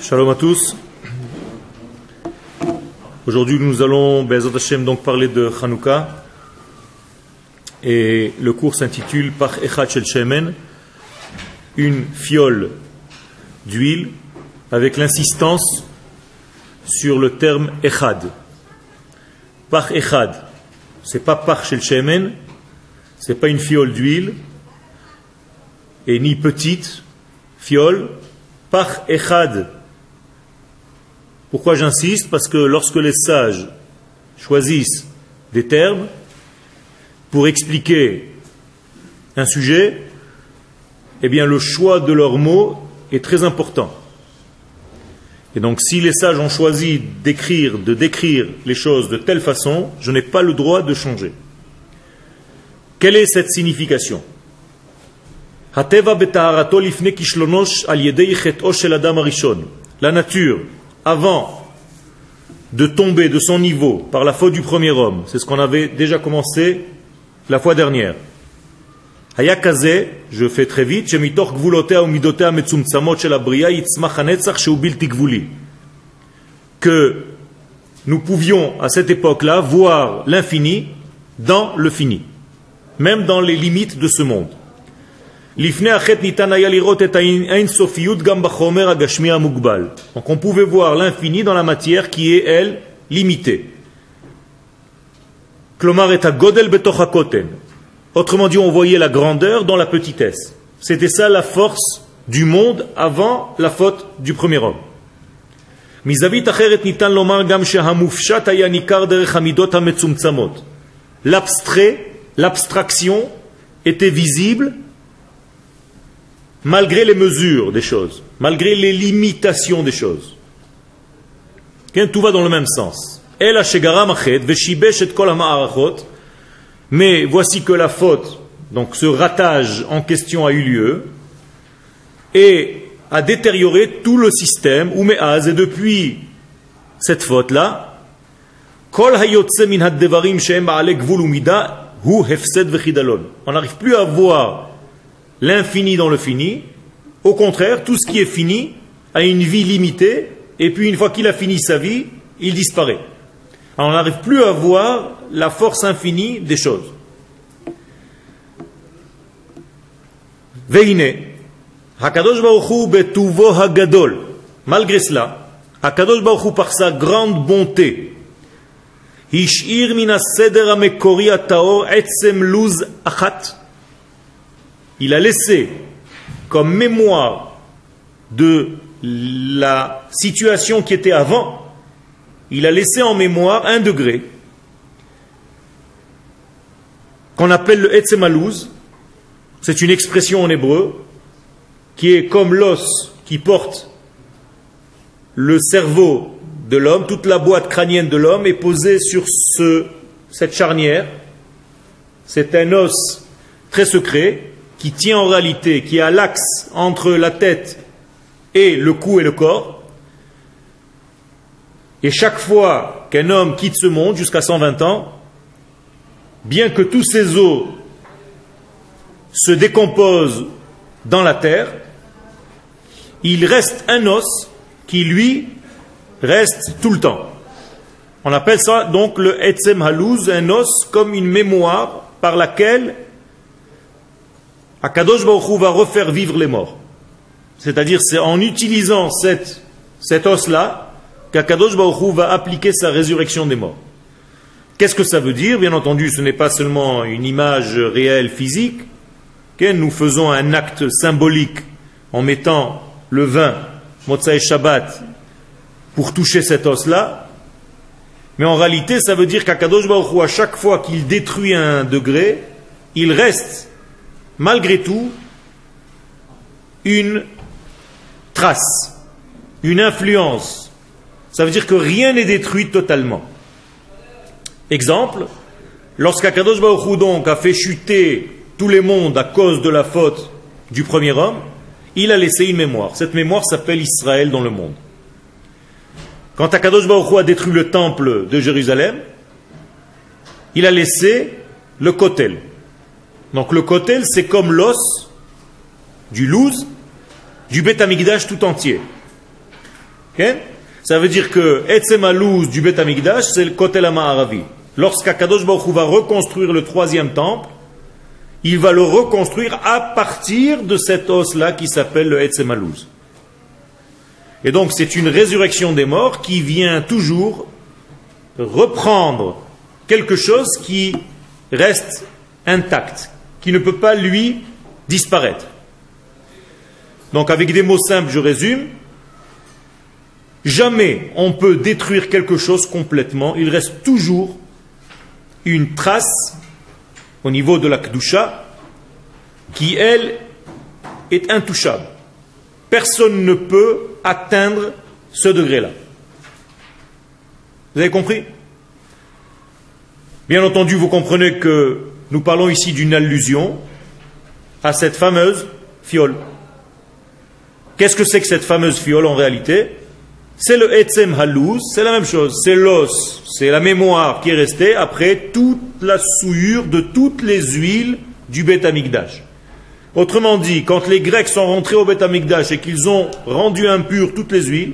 Shalom à tous. Aujourd'hui, nous allons, Hashem, donc parler de Hanouka. Et le cours s'intitule Par Echad Shel Shemen, une fiole d'huile, avec l'insistance sur le terme Echad. Par Echad, c'est pas Par Shel Shemen, c'est pas une fiole d'huile, et ni petite fiole, par Echad. Pourquoi j'insiste? Parce que lorsque les sages choisissent des termes pour expliquer un sujet, eh bien le choix de leurs mots est très important. Et donc si les sages ont choisi d'écrire, de décrire les choses de telle façon, je n'ai pas le droit de changer. Quelle est cette signification? La nature, avant de tomber de son niveau par la faute du premier homme, c'est ce qu'on avait déjà commencé la fois dernière. je fais très vite, que nous pouvions à cette époque-là voir l'infini dans le fini, même dans les limites de ce monde. Donc on pouvait voir l'infini dans la matière qui est, elle, limitée. Autrement dit, on voyait la grandeur dans la petitesse. C'était ça la force du monde avant la faute du premier homme. L'abstrait, l'abstraction était visible malgré les mesures des choses, malgré les limitations des choses. Tout va dans le même sens. Mais voici que la faute, donc ce ratage en question a eu lieu, et a détérioré tout le système, et depuis cette faute-là, on n'arrive plus à voir l'infini dans le fini. Au contraire, tout ce qui est fini a une vie limitée, et puis une fois qu'il a fini sa vie, il disparaît. On n'arrive plus à voir la force infinie des choses. Veine, Hakadosh Baruch betuvo hagadol. Malgré cela, Hakadosh Baruch par sa grande bonté, Hishir mina seder amekori ataor etzem luz achat, il a laissé comme mémoire de la situation qui était avant, il a laissé en mémoire un degré qu'on appelle le Etzemalouz. C'est une expression en hébreu qui est comme l'os qui porte le cerveau de l'homme, toute la boîte crânienne de l'homme est posée sur ce, cette charnière. C'est un os très secret qui tient en réalité, qui a l'axe entre la tête et le cou et le corps. Et chaque fois qu'un homme quitte ce monde, jusqu'à 120 ans, bien que tous ses os se décomposent dans la terre, il reste un os qui, lui, reste tout le temps. On appelle ça donc le Etzem Halouz, un os comme une mémoire par laquelle Akadosh Baruch va refaire vivre les morts. C'est-à-dire, c'est en utilisant cette, cet os-là qu'Akadosh Baruch va appliquer sa résurrection des morts. Qu'est-ce que ça veut dire? Bien entendu, ce n'est pas seulement une image réelle physique. que Nous faisons un acte symbolique en mettant le vin, Motsai Shabbat, pour toucher cet os-là. Mais en réalité, ça veut dire qu'Akadosh Baruch à chaque fois qu'il détruit un degré, il reste malgré tout une trace, une influence. Ça veut dire que rien n'est détruit totalement. Exemple, lorsqu'Akadosh Baruch a fait chuter tous les mondes à cause de la faute du premier homme, il a laissé une mémoire. Cette mémoire s'appelle Israël dans le monde. Quand Akadosh Baruch a détruit le temple de Jérusalem, il a laissé le Kotel. Donc le kotel, c'est comme l'os du louz du Beth tout entier. Ça veut dire que Etzem du Bet Amigdash, c'est le Kotel Aravi. Lorsqu'Akadosh Baruch va reconstruire le troisième temple, il va le reconstruire à partir de cet os-là qui s'appelle le Etzem Et donc c'est une résurrection des morts qui vient toujours reprendre quelque chose qui reste intact, qui ne peut pas lui disparaître. Donc avec des mots simples, je résume, Jamais on peut détruire quelque chose complètement. Il reste toujours une trace au niveau de la Kedusha qui, elle, est intouchable. Personne ne peut atteindre ce degré-là. Vous avez compris? Bien entendu, vous comprenez que nous parlons ici d'une allusion à cette fameuse fiole. Qu'est-ce que c'est que cette fameuse fiole en réalité? C'est le Etzem Halouz, c'est la même chose, c'est l'os, c'est la mémoire qui est restée après toute la souillure de toutes les huiles du Beth. Autrement dit, quand les Grecs sont rentrés au Beth Amikdash et qu'ils ont rendu impures toutes les huiles,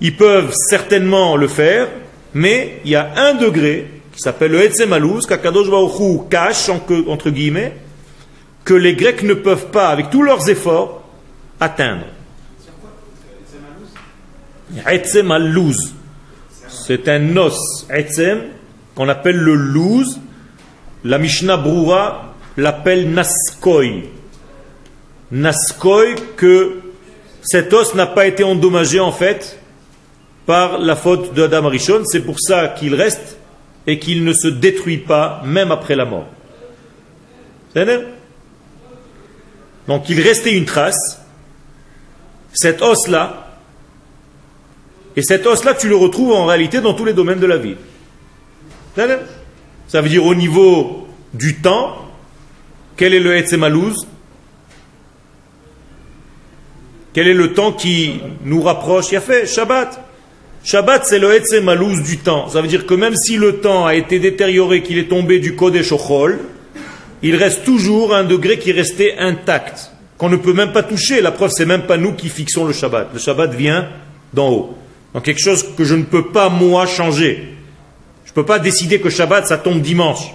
ils peuvent certainement le faire, mais il y a un degré qui s'appelle le Etzem Halouz, qu'Akadosh Baruch cache, entre guillemets, que les Grecs ne peuvent pas, avec tous leurs efforts, atteindre. C'est un os, Etzem, qu'on appelle le louz. La Mishnah Broura l'appelle Naskoy. Naskoy, que cet os n'a pas été endommagé en fait par la faute de Adam Arishon. C'est pour ça qu'il reste et qu'il ne se détruit pas même après la mort. Donc il restait une trace. Cet os-là, et cet os-là, tu le retrouves en réalité dans tous les domaines de la vie. Ça veut dire au niveau du temps, quel est le Etzemalouz Quel est le temps qui nous rapproche? Il a fait Shabbat. Shabbat, c'est le Etzemalouz du temps. Ça veut dire que même si le temps a été détérioré, qu'il est tombé du Kodesh au il reste toujours un degré qui restait intact, qu'on ne peut même pas toucher. La preuve, c'est même pas nous qui fixons le Shabbat. Le Shabbat vient d'en haut. Donc quelque chose que je ne peux pas moi changer. Je ne peux pas décider que Shabbat ça tombe dimanche.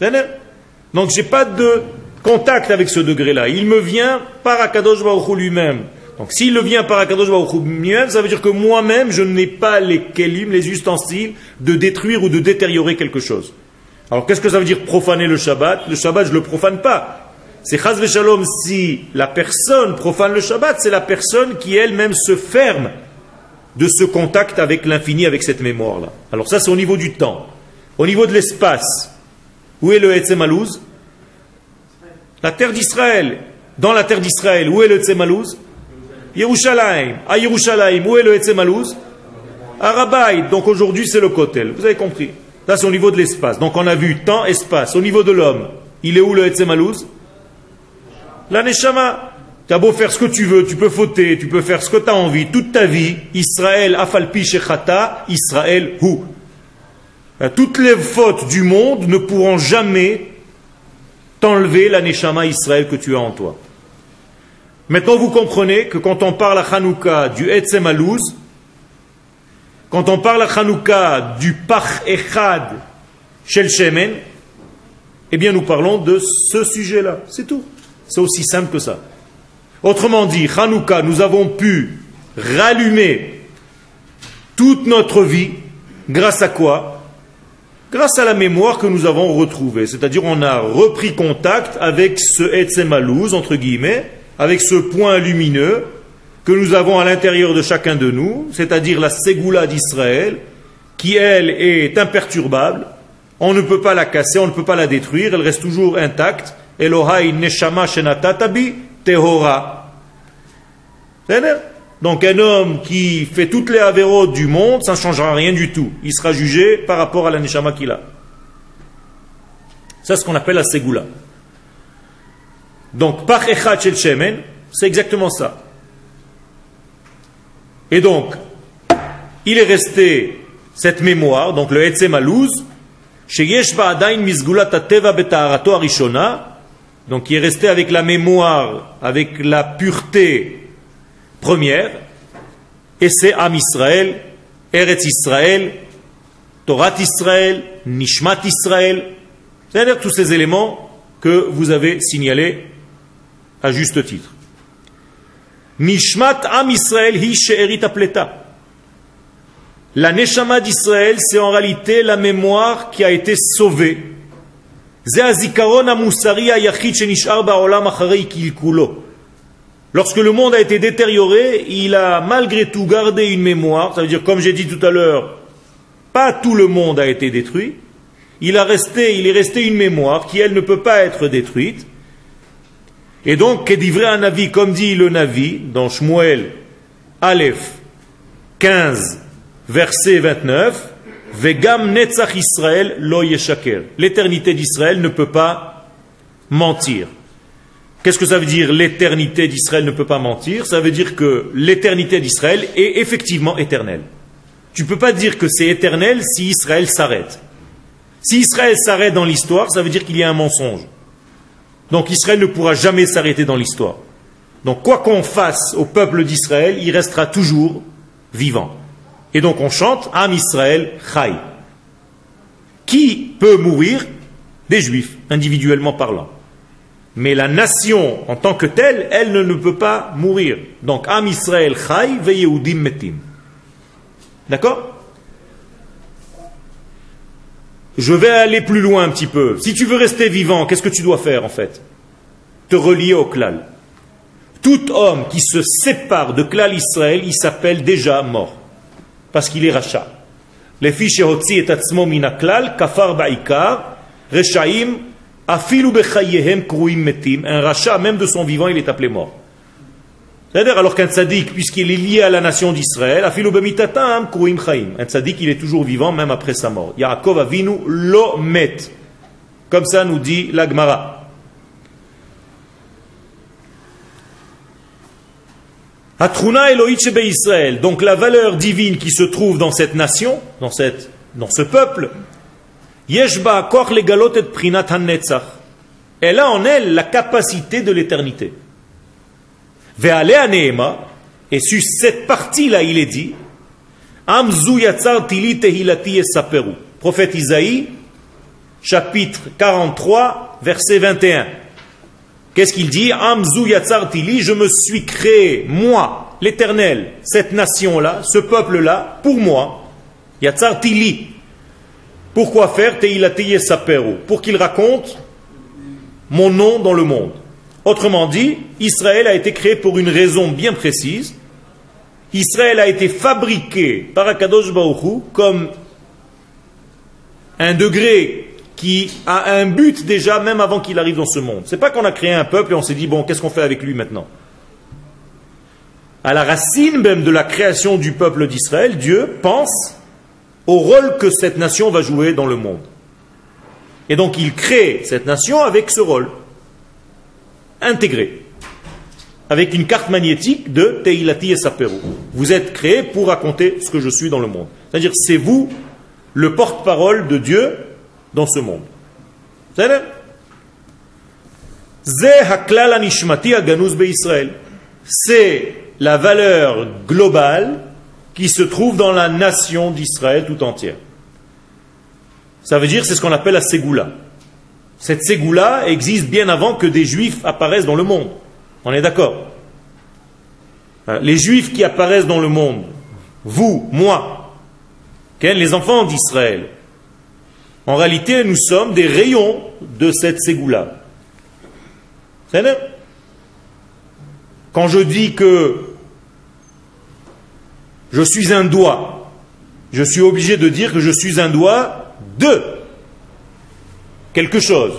Donc je n'ai pas de contact avec ce degré-là. Il me vient par Akadosh Baruch lui-même. Donc s'il le vient par Akadosh Baruch ça veut dire que moi-même je n'ai pas les kelim, les ustensiles de détruire ou de détériorer quelque chose. Alors qu'est-ce que ça veut dire profaner le Shabbat? Le Shabbat je ne le profane pas. C'est Chaz Shalom si la personne profane le Shabbat, c'est la personne qui elle-même se ferme de ce contact avec l'infini, avec cette mémoire-là. Alors ça, c'est au niveau du temps. Au niveau de l'espace, où est le Etzemalouz La terre d'Israël. Dans la terre d'Israël, où est le Etzemalouz Yerushalayim. À Yerushalayim, où est le Etzemalouz Arabaï. Donc aujourd'hui, c'est le Kotel. Vous avez compris. Là, c'est au niveau de l'espace. Donc on a vu temps, espace. Au niveau de l'homme, il est où le Etzemalouz La Neshama. Tu as beau faire ce que tu veux, tu peux fauter, tu peux faire ce que tu as envie, toute ta vie, Israël afalpi shechata, Israël hu. Euh, toutes les fautes du monde ne pourront jamais t'enlever la neshama Israël que tu as en toi. Maintenant, vous comprenez que quand on parle à Hanouka du Etzem Alouz, quand on parle à Hanouka du Pach Echad Shel Shemen, eh bien, nous parlons de ce sujet-là. C'est tout. C'est aussi simple que ça. Autrement dit, Hanouka, nous avons pu rallumer toute notre vie grâce à quoi? Grâce à la mémoire que nous avons retrouvée. C'est-à-dire on a repris contact avec ce Etzemalouz, entre guillemets, avec ce point lumineux que nous avons à l'intérieur de chacun de nous, c'est-à-dire la Ségoula d'Israël, qui elle est imperturbable, on ne peut pas la casser, on ne peut pas la détruire, elle reste toujours intacte. Elohai neshama shenatatabi Tehora. Donc un homme qui fait toutes les avéros du monde, ça ne changera rien du tout. Il sera jugé par rapport à la neshama qu'il a. C'est ce qu'on appelle la segula. Donc, par echad shel shemen, c'est exactement ça. Et donc, il est resté cette mémoire, donc le etzem alouz, arishona, donc il est resté avec la mémoire, avec la pureté première, Et c'est Am Israël, Eretz Israël, Torah Israël, Nishmat Israël, c'est-à-dire tous ces éléments que vous avez signalés à juste titre. Nishmat Am Israël apleta. La Neshama d'Israël, c'est en réalité la mémoire qui a été sauvée. Lorsque le monde a été détérioré, il a malgré tout gardé une mémoire, ça veut dire, comme j'ai dit tout à l'heure, pas tout le monde a été détruit, il, a resté, il est resté une mémoire qui, elle, ne peut pas être détruite. Et donc, vrai un avis, comme dit le Navi, dans Shmuel, Aleph 15, verset 29, Vegam Netzach Israël lo yeshaker. L'éternité d'Israël ne peut pas mentir. Qu'est-ce que ça veut dire l'éternité d'Israël ne peut pas mentir? Ça veut dire que l'éternité d'Israël est effectivement éternelle. Tu ne peux pas dire que c'est éternel si Israël s'arrête. Si Israël s'arrête dans l'histoire, ça veut dire qu'il y a un mensonge. Donc Israël ne pourra jamais s'arrêter dans l'histoire. Donc quoi qu'on fasse au peuple d'Israël, il restera toujours vivant. Et donc on chante Am Israël Chai. Qui peut mourir? Des juifs, individuellement parlant. Mais la nation en tant que telle, elle ne, peut pas mourir. Donc Am Israël Chai ve metim. D'accord? Je vais aller plus loin un petit peu. Si tu veux rester vivant, qu'est-ce que tu dois faire en fait? Te relier au klal. Tout homme qui se sépare de klal Israël, il s'appelle déjà mort parce qu'il est rachat. Les fiches et atzmo minaklal, kafar ba'ikar, rechaim, afilu bechayehem kruim metim. Un rachat, même de son vivant, il est appelé mort. C'est-à-dire, alors qu'un tzaddik, puisqu'il est lié à la nation d'Israël. Un tzaddik, il est toujours vivant, même après sa mort. Yaakov avinu lo met. Comme ça nous dit la Gemara. Atruna Israël, donc la valeur divine qui se trouve dans cette nation, dans, ce peuple, Yeshba Legalot et Prinat Elle a en elle la capacité de l'éternité. Ve'ale Neema, et sur cette partie-là, il est dit, Amzu Tehilati Saperu. Prophète Isaïe, chapitre 43, verset 21. Qu'est-ce qu'il dit? Amzu je me suis créé, moi, l'éternel, cette nation-là, ce peuple-là, pour moi. Tili. Pourquoi faire? Teilateye Saperu Pour qu'il raconte mon nom dans le monde. Autrement dit, Israël a été créé pour une raison bien précise. Israël a été fabriqué par Akadosh Baruch comme un degré qui a un but déjà même avant qu'il arrive dans ce monde. C'est pas qu'on a créé un peuple et on s'est dit bon, qu'est-ce qu'on fait avec lui maintenant? À la racine même de la création du peuple d'Israël, Dieu pense au rôle que cette nation va jouer dans le monde. Et donc il crée cette nation avec ce rôle intégré, avec une carte magnétique de Teilati et Saperu. Vous êtes créé pour raconter ce que je suis dans le monde. C'est-à-dire c'est vous le porte-parole de Dieu dans ce monde. C'est la valeur globale qui se trouve dans la nation d'Israël tout entière. Ça veut dire, c'est ce qu'on appelle la Ségoula. Cette Ségoula existe bien avant que des Juifs apparaissent dans le monde. On est d'accord hein, Les Juifs qui apparaissent dans le monde, vous, moi, les enfants d'Israël, en réalité, nous sommes des rayons de cette ségoula. Quand je dis que je suis un doigt, je suis obligé de dire que je suis un doigt de quelque chose,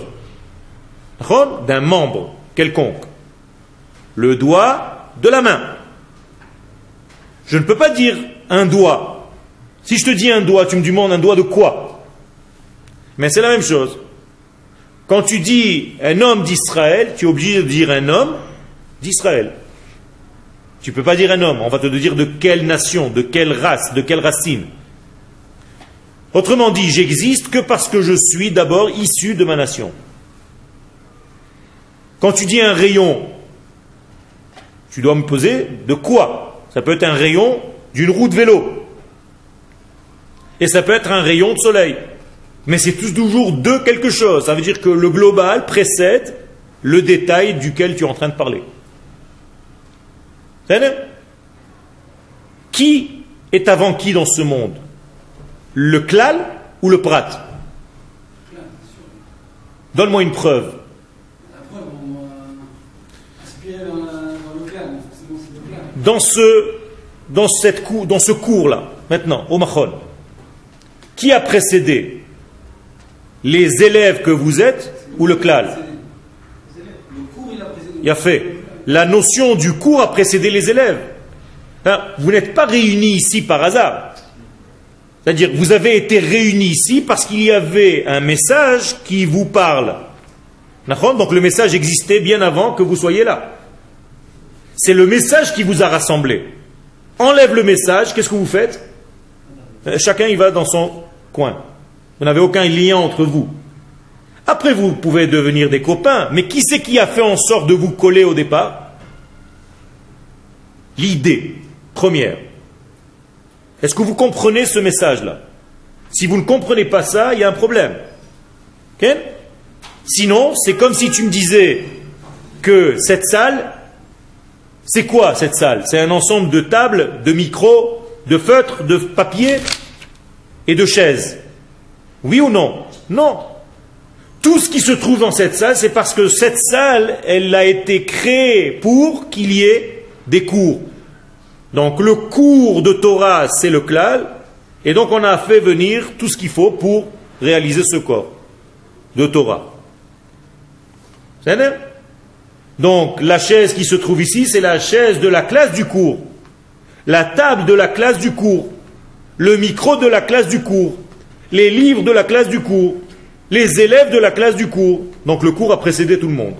d'un membre quelconque. Le doigt de la main. Je ne peux pas dire un doigt. Si je te dis un doigt, tu me demandes un doigt de quoi? Mais c'est la même chose. Quand tu dis un homme d'Israël, tu es obligé de dire un homme d'Israël. Tu ne peux pas dire un homme, on va te dire de quelle nation, de quelle race, de quelle racine. Autrement dit, j'existe que parce que je suis d'abord issu de ma nation. Quand tu dis un rayon, tu dois me poser de quoi? Ça peut être un rayon d'une roue de vélo. Et ça peut être un rayon de soleil. Mais c'est toujours de quelque chose. Ça veut dire que le global précède le détail duquel tu es en train de parler. Qui est avant qui dans ce monde? Le klal ou le prat? Donne-moi une preuve. Dans ce, dans cette dans ce cours-là, maintenant, au Mahon, qui a précédé? Les élèves que vous êtes ou le klal? Il a fait. La notion du cours a précédé les élèves. Hein, vous n'êtes pas réunis ici par hasard. C'est-à-dire, vous avez été réunis ici parce qu'il y avait un message qui vous parle. Donc le message existait bien avant que vous soyez là. C'est le message qui vous a rassemblé. Enlève le message, qu'est-ce que vous faites? Euh, Chacun y va dans son coin. Vous n'avez aucun lien entre vous. Après, vous pouvez devenir des copains, mais qui c'est qui a fait en sorte de vous coller au départ? L'idée première. Est-ce que vous comprenez ce message-là? Si vous ne comprenez pas ça, il y a un problème. Sinon, c'est comme si tu me disais que cette salle, c'est quoi cette salle? C'est un ensemble de tables, de micros, de feutres, de papier et de chaises. Oui ou non? Non. Tout ce qui se trouve dans cette salle, c'est parce que cette salle, elle a été créée pour qu'il y ait des cours. Donc le cours de Torah, c'est le klal, et donc on a fait venir tout ce qu'il faut pour réaliser ce corps de Torah. Donc la chaise qui se trouve ici, c'est la chaise de la classe du cours, la table de la classe du cours, le micro de la classe du cours, les livres de la classe du cours, les élèves de la classe du cours. Donc le cours a précédé tout le monde.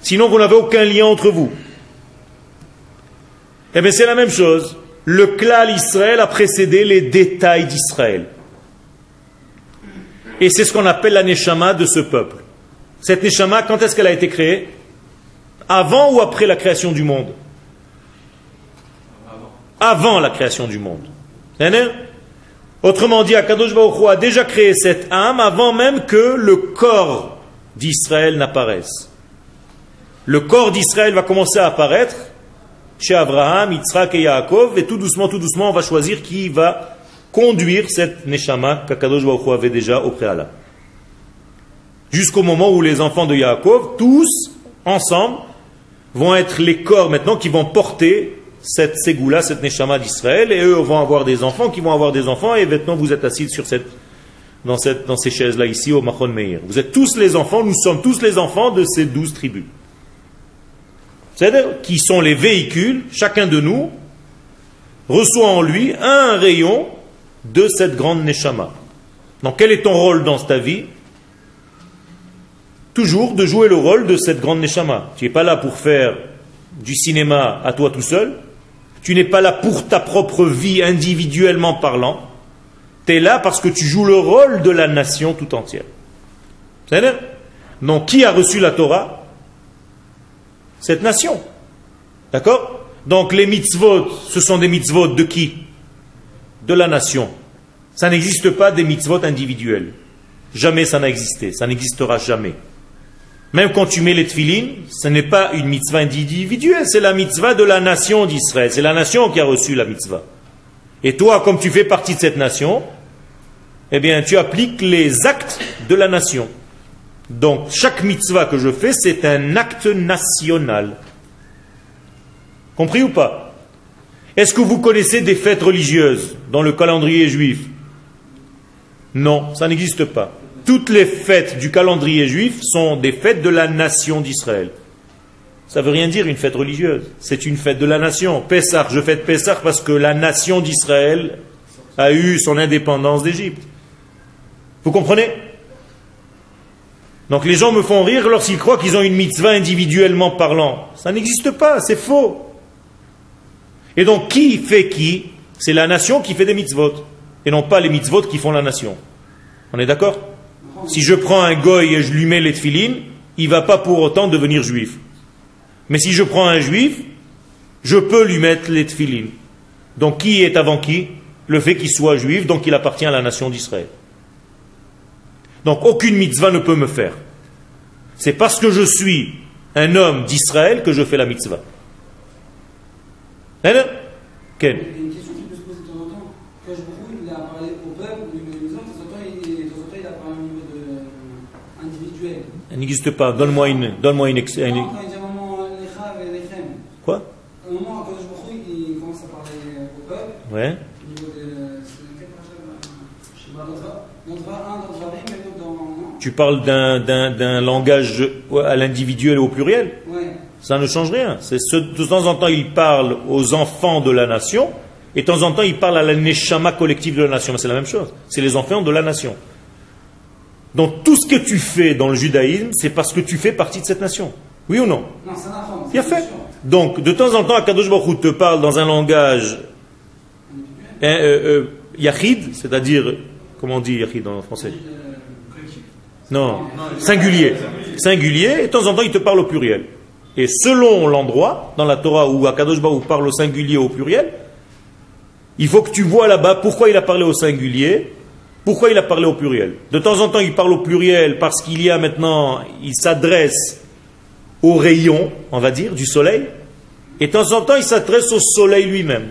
Sinon, vous n'avez aucun lien entre vous. Eh bien, c'est la même chose. Le klal Israël a précédé les détails d'Israël. Et c'est ce qu'on appelle la neshama de ce peuple. Cette neshama, quand est-ce qu'elle a été créée? Avant ou après la création du monde? Avant la création du monde. Autrement dit, Akadosh Baruch a déjà créé cette âme avant même que le corps d'Israël n'apparaisse. Le corps d'Israël va commencer à apparaître chez Abraham, Yitzhak et Yaakov, et tout doucement, tout doucement, on va choisir qui va conduire cette Neshama qu'Akadosh Baruch avait déjà au préalable. Jusqu'au moment où les enfants de Yaakov, tous ensemble, vont être les corps maintenant qui vont porter cette Ségoula, cette Neshama d'Israël, et eux vont avoir des enfants qui vont avoir des enfants, et maintenant vous êtes assis sur cette, dans, cette, dans ces chaises-là ici au Machon Meir. Vous êtes tous les enfants, nous sommes tous les enfants de ces douze tribus c'est-à-dire qui sont les véhicules, chacun de nous reçoit en lui un rayon de cette grande Neshama. Donc quel est ton rôle dans ta vie? Toujours de jouer le rôle de cette grande Neshama. Tu n'es pas là pour faire du cinéma à toi tout seul. Tu n'es pas là pour ta propre vie individuellement parlant. Tu es là parce que tu joues le rôle de la nation tout entière. C'est-à-dire Donc qui a reçu la Torah? Cette nation. D'accord? Donc les mitzvot, ce sont des mitzvot de qui? De la nation. Ça n'existe pas des mitzvot individuels. Jamais ça n'a existé. Ça n'existera jamais. Même quand tu mets les tfilines, ce n'est pas une mitzvah individuelle, c'est la mitzvah de la nation d'Israël. C'est la nation qui a reçu la mitzvah. Et toi, comme tu fais partie de cette nation, eh bien, tu appliques les actes de la nation. Donc, chaque mitzvah que je fais, c'est un acte national. Compris ou pas? Est-ce que vous connaissez des fêtes religieuses dans le calendrier juif? Non, ça n'existe pas. Toutes les fêtes du calendrier juif sont des fêtes de la nation d'Israël. Ça ne veut rien dire une fête religieuse. C'est une fête de la nation. Pessah, je fête Pessah parce que la nation d'Israël a eu son indépendance d'Égypte. Vous comprenez? Donc les gens me font rire lorsqu'ils croient qu'ils ont une mitzvah individuellement parlant. Ça n'existe pas, c'est faux. Et donc qui fait qui? C'est la nation qui fait des mitzvot, et non pas les mitzvot qui font la nation. On est d'accord? Si je prends un goy et je lui mets les tefilines, il ne va pas pour autant devenir juif. Mais si je prends un juif je peux lui mettre les tfilin. Donc qui est avant qui? Le fait qu'il soit juif, donc il appartient à la nation d'Israël. Donc aucune mitzvah ne peut me faire. C'est parce que je suis un homme d'Israël que je fais la mitzvah. Hein, hein? Ken Il y a une question qui peut se poser de temps en temps. Quand je il a parlé au peuple, au niveau des musulmans, de temps en temps, il, de temps en temps, il a parlé au niveau de, euh, individuel. Elle n'existe pas. Donne-moi une, donne-moi une, Quoi à un moment, quand je il commence à parler au peuple, Ouais. au niveau de. C'est quel paracha Dans Dva 1, dans Dvarim, et l'autre dans. Non Tu parles d'un, langage à l'individuel et au pluriel Ouais. Ça ne change rien. Ce- de temps en temps, il parle aux enfants de la nation, et de temps en temps, il parle à la neshama collective de la nation. Mais c'est la même chose. C'est les enfants de la nation. Donc tout ce que tu fais dans le judaïsme, c'est parce que tu fais partie de cette nation. Oui ou non? Non, c'est un. Bien fait. Donc, de temps en temps, Akadosh Baruch te parle dans un langage euh, euh, yachid, c'est-à-dire, comment on dit yachid en français? Non, singulier. Singulier, et de temps en temps, il te parle au pluriel. Et selon l'endroit, dans la Torah où Akadosh Baruch Hu parle au singulier ou au pluriel, il faut que tu vois là-bas pourquoi il a parlé au singulier, pourquoi il a parlé au pluriel. De temps en temps, il parle au pluriel parce qu'il y a maintenant, il s'adresse au rayon, on va dire, du soleil, et de temps en temps, il s'adresse au soleil lui-même.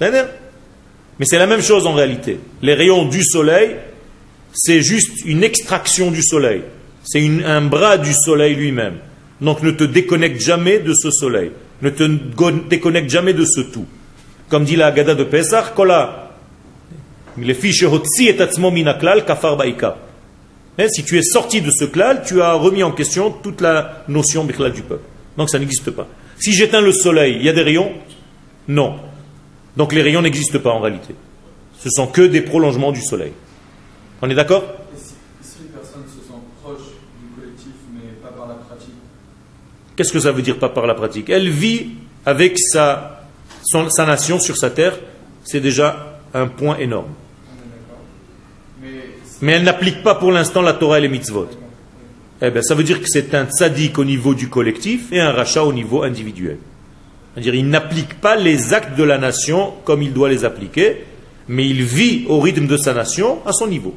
Mais c'est la même chose en réalité. Les rayons du soleil, c'est juste une extraction du soleil. C'est un bras du soleil lui-même. Donc ne te déconnecte jamais de ce soleil. Ne te déconnecte jamais de ce tout. Comme dit la Haggadah de Pesach, Kola, les fiches et minaklal kafar baika. Si tu es sorti de ce klal, tu as remis en question toute la notion du peuple. Donc ça n'existe pas. Si j'éteins le soleil, il y a des rayons? Non. Donc les rayons n'existent pas en réalité. Ce sont que des prolongements du soleil. On est d'accord? Si, si une personne se sent proche du collectif, mais pas par la pratique, Qu'est-ce que ça veut dire pas par la pratique? Elle vit avec sa, son- sa nation sur sa terre. C'est déjà un point énorme. Mais Mais elle n'applique pas pour l'instant la Torah et les mitzvot. Eh bien, ça veut dire que c'est un tzaddik au niveau du collectif et un rachat au niveau individuel. C'est-à-dire, il n'applique pas les actes de la nation comme il doit les appliquer, mais il vit au rythme de sa nation à son niveau.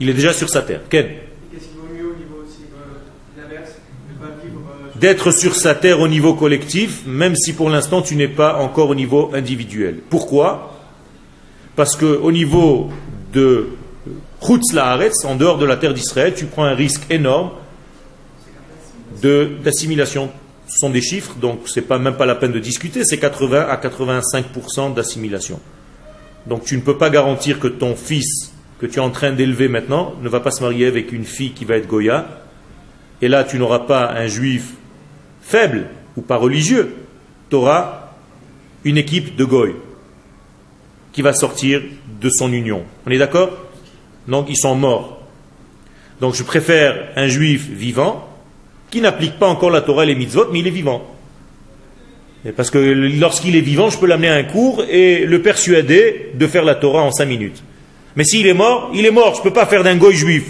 Il est déjà sur sa terre. Ken D'être sur sa terre au niveau collectif, même si pour l'instant tu n'es pas encore au niveau individuel. Pourquoi? Parce que au niveau de Laaretz, en dehors de la terre d'Israël, tu prends un risque énorme d'assimilation. Ce sont des chiffres, donc c'est pas même pas la peine de discuter, c'est 80 à 85% d'assimilation. Donc tu ne peux pas garantir que ton fils que tu es en train d'élever maintenant ne va pas se marier avec une fille qui va être Goya, et là tu n'auras pas un juif faible ou pas religieux, tu auras une équipe de Goy qui va sortir de son union. On est d'accord? Donc ils sont morts. Donc je préfère un juif vivant qui n'applique pas encore la Torah et les mitzvot, mais il est vivant. Parce que lorsqu'il est vivant, je peux l'amener à un cours et le persuader de faire la Torah en cinq minutes. Mais s'il est mort, il est mort. Je ne peux pas faire d'un goy juif.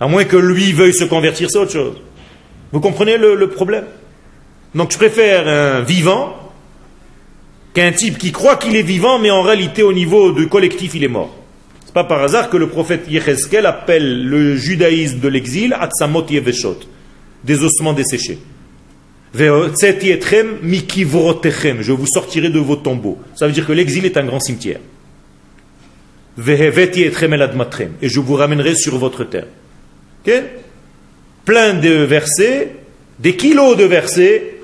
À moins que lui veuille se convertir, c'est autre chose. Vous comprenez le, problème? Donc je préfère un vivant qu'un type qui croit qu'il est vivant, mais en réalité au niveau du collectif, il est mort. C'est pas par hasard que le prophète Yecheskel appelle le judaïsme de l'exil Atzamot Yeveshot, des ossements desséchés. Je vous sortirai de vos tombeaux. Ça veut dire que l'exil est un grand cimetière. Et je vous ramènerai sur votre terre. Ok? Plein de versets, des kilos de versets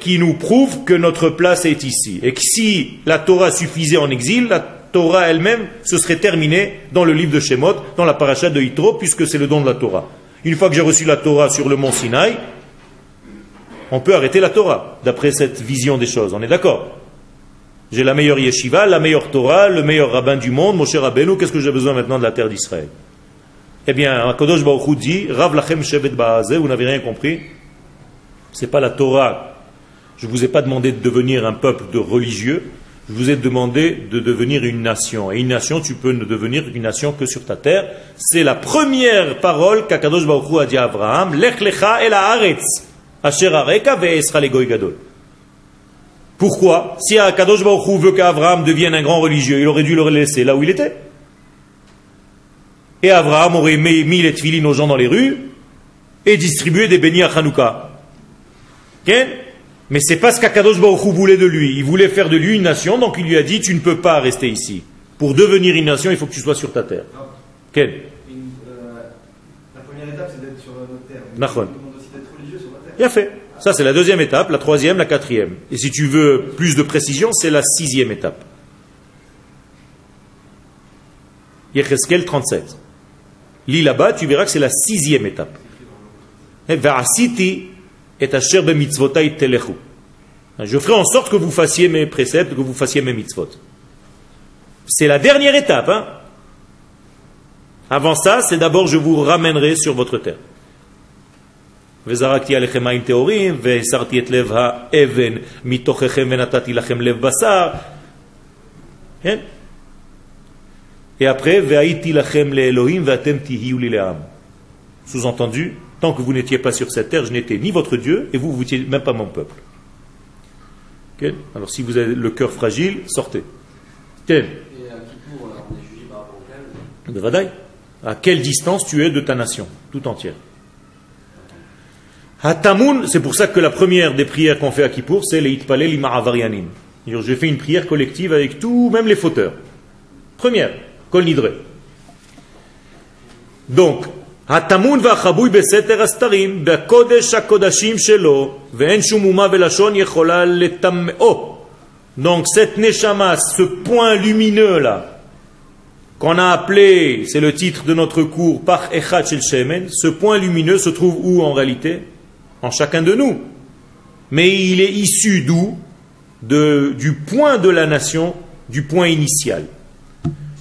qui nous prouvent que notre place est ici. Et que si la Torah suffisait en exil, la Torah elle-même se serait terminée dans le livre de Shemot, dans la paracha de Yitro, puisque c'est le don de la Torah. Une fois que j'ai reçu la Torah sur le mont Sinaï, on peut arrêter la Torah, d'après cette vision des choses. On est d'accord J'ai la meilleure yeshiva, la meilleure Torah, le meilleur rabbin du monde, mon cher Rabbeinu, qu'est-ce que j'ai besoin maintenant de la terre d'Israël? Eh bien, Akadosh Baruch dit, Rav lachem shevet ba'azeh, vous n'avez rien compris? C'est pas la Torah. Je ne vous ai pas demandé de devenir un peuple de religieux. Je vous ai demandé de devenir une nation. Et une nation, tu peux ne devenir une nation que sur ta terre. C'est la première parole qu'Akadosh Baruch Hu a dit à Abraham. Lech lecha el haaretz, Pourquoi Si Akadosh Baruch Hu veut qu'Abraham devienne un grand religieux, il aurait dû le laisser là où il était. Et Abraham aurait mis, les tefilines aux gens dans les rues et distribué des bénis à Hanouka. Ok? Mais c'est pas ce qu'Akadosh Baruch Hu voulait de lui. Il voulait faire de lui une nation, donc il lui a dit Tu ne peux pas rester ici. Pour devenir une nation, il faut que tu sois sur ta terre. Une, euh, la première étape, c'est d'être sur notre terre. Mais Nachon. On demande aussi d'être Bien fait. Ça, c'est la deuxième étape, la troisième, la quatrième. Et si tu veux plus de précision, c'est la sixième étape. Yecheskel 37. Lis là-bas, tu verras que c'est la sixième étape. Je ferai en sorte que vous fassiez mes préceptes, que vous fassiez mes mitzvot. C'est la dernière étape. Hein Avant ça, c'est d'abord je vous ramènerai sur votre terre. וזרקתי עליכם מים טהורים, והסרתי את לב האבן מתוככם ונתתי לכם לב בשר. כן? Et après, והייתי לכם לאלוהים ואתם תהיו לי לעם. Sous-entendu, tant que vous n'étiez pas sur cette terre, je n'étais ni votre Dieu et vous, vous n'étiez même pas mon peuple. Ok Alors si vous avez le cœur fragile, sortez. Ok Et à Kippour, alors, on est jugé par rapport au calme. De Vadaï. À quelle distance tu es de ta nation, tout entière Hatamoun, c'est pour ça que la première des prières qu'on fait à Kippour, c'est les Itpalel Ima'avarianim. C'est-à-dire, Je fais une prière collective avec tout, même les fauteurs. Première, Kol Nidre. Donc, הטמון והחבוי בסתר הסתרים, בקודש הקודשים שלו, ואין שום אומה ולשון יכולה לטמאו. Donc cette neshama, ce point lumineux là, qu'on a appelé, c'est le titre de notre cours, par Echad Shel Shemen, ce point lumineux se trouve où en réalité En chacun de nous. Mais il est issu d'où? De, Du point de la nation, du point initial.